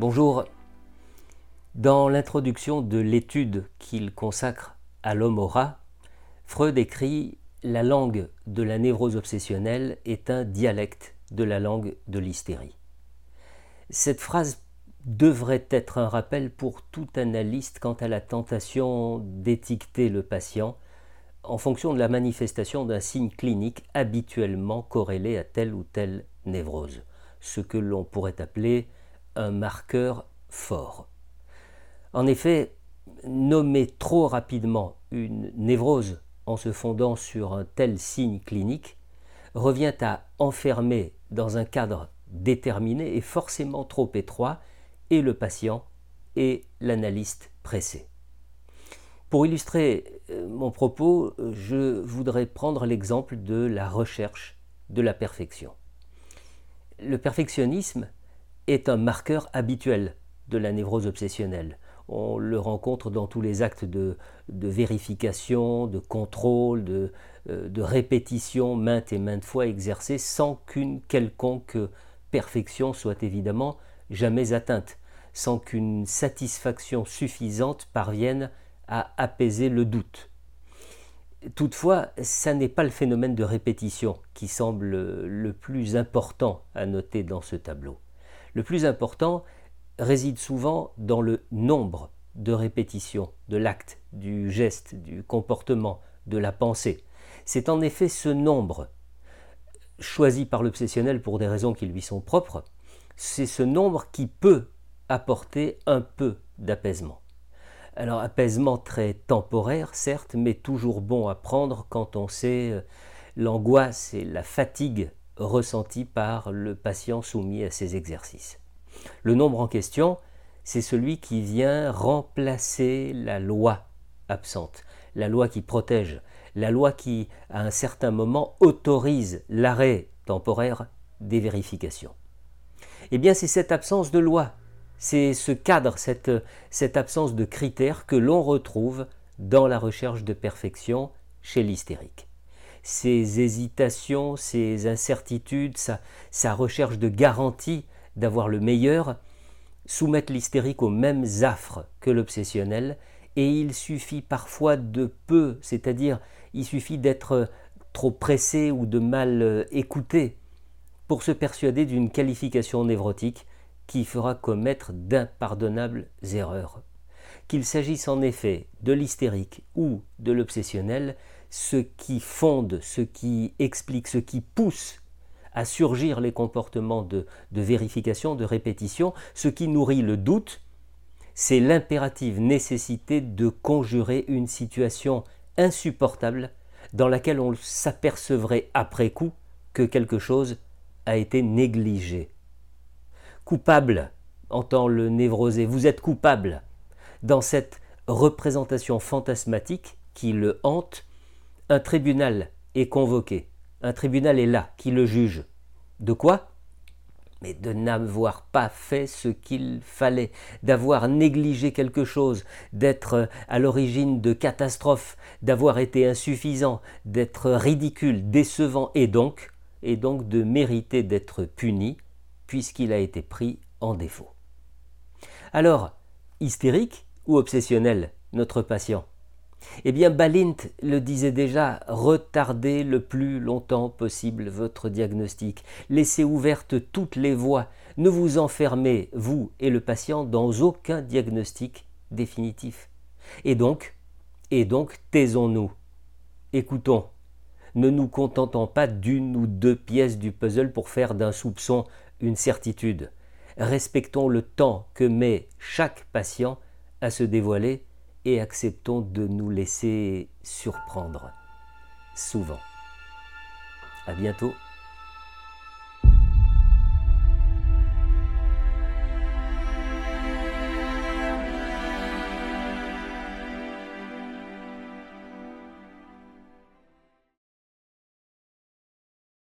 Bonjour. Dans l'introduction de l'étude qu'il consacre à l'homme au rat, Freud écrit La langue de la névrose obsessionnelle est un dialecte de la langue de l'hystérie. Cette phrase devrait être un rappel pour tout analyste quant à la tentation d'étiqueter le patient en fonction de la manifestation d'un signe clinique habituellement corrélé à telle ou telle névrose, ce que l'on pourrait appeler un marqueur fort. En effet, nommer trop rapidement une névrose en se fondant sur un tel signe clinique revient à enfermer dans un cadre déterminé et forcément trop étroit et le patient et l'analyste pressé. Pour illustrer euh, mon propos, je voudrais prendre l'exemple de la recherche de la perfection. Le perfectionnisme est un marqueur habituel de la névrose obsessionnelle. On le rencontre dans tous les actes de, vérification, de contrôle, de, euh, de, répétition maintes et maintes fois exercées sans qu'une quelconque perfection soit évidemment jamais atteinte, sans qu'une satisfaction suffisante parvienne à apaiser le doute. Toutefois, ça n'est pas le phénomène de répétition qui semble le plus important à noter dans ce tableau. Le plus important réside souvent dans le nombre de répétitions de l'acte, du geste, du comportement, de la pensée. C'est en effet ce nombre, choisi par l'obsessionnel pour des raisons qui lui sont propres, c'est ce nombre qui peut apporter un peu d'apaisement. Alors apaisement très temporaire, certes, mais toujours bon à prendre quand on sait euh, l'angoisse et la fatigue ressenti par le patient soumis à ces exercices. Le nombre en question, c'est celui qui vient remplacer la loi absente, la loi qui protège, la loi qui, à un certain moment, autorise l'arrêt temporaire des vérifications. Eh bien, c'est cette absence de loi, c'est ce cadre, cette, absence de critères que l'on retrouve dans la recherche de perfection chez l'hystérique ses hésitations, ses incertitudes, sa, recherche de garantie d'avoir le meilleur, soumettent l'hystérique aux mêmes affres que l'obsessionnel, et il suffit parfois de peu, c'est-à-dire il suffit d'être trop pressé ou de mal euh, écouté pour se persuader d'une qualification névrotique qui fera commettre d'impardonnables erreurs. Qu'il s'agisse en effet de l'hystérique ou de l'obsessionnel, ce qui fonde, ce qui explique, ce qui pousse à surgir les comportements de, vérification, de répétition, ce qui nourrit le doute, c'est l'impérative nécessité de conjurer une situation insupportable dans laquelle on s'apercevrait après coup que quelque chose a été négligé. Coupable, entend le névrosé, vous êtes coupable. Dans cette représentation fantasmatique qui le hante, un tribunal est convoqué. Un tribunal est là, qui le juge. De quoi? Mais de n'avoir pas fait ce qu'il fallait, d'avoir négligé quelque chose, d'être à l'origine de catastrophes, d'avoir été insuffisant, d'être ridicule, décevant, et donc, et donc de mériter d'être puni, puisqu'il a été pris en défaut. Alors, hystérique ou obsessionnel, notre patient? Eh bien, Balint le disait déjà, retardez le plus longtemps possible votre diagnostic, laissez ouvertes toutes les voies, ne vous enfermez, vous et le patient, dans aucun diagnostic définitif. Et donc, et donc, taisons-nous, écoutons, ne nous contentons pas d'une ou deux pièces du puzzle pour faire d'un soupçon une certitude. Respectons le temps que met chaque patient à se dévoiler et acceptons de nous laisser surprendre souvent. À bientôt.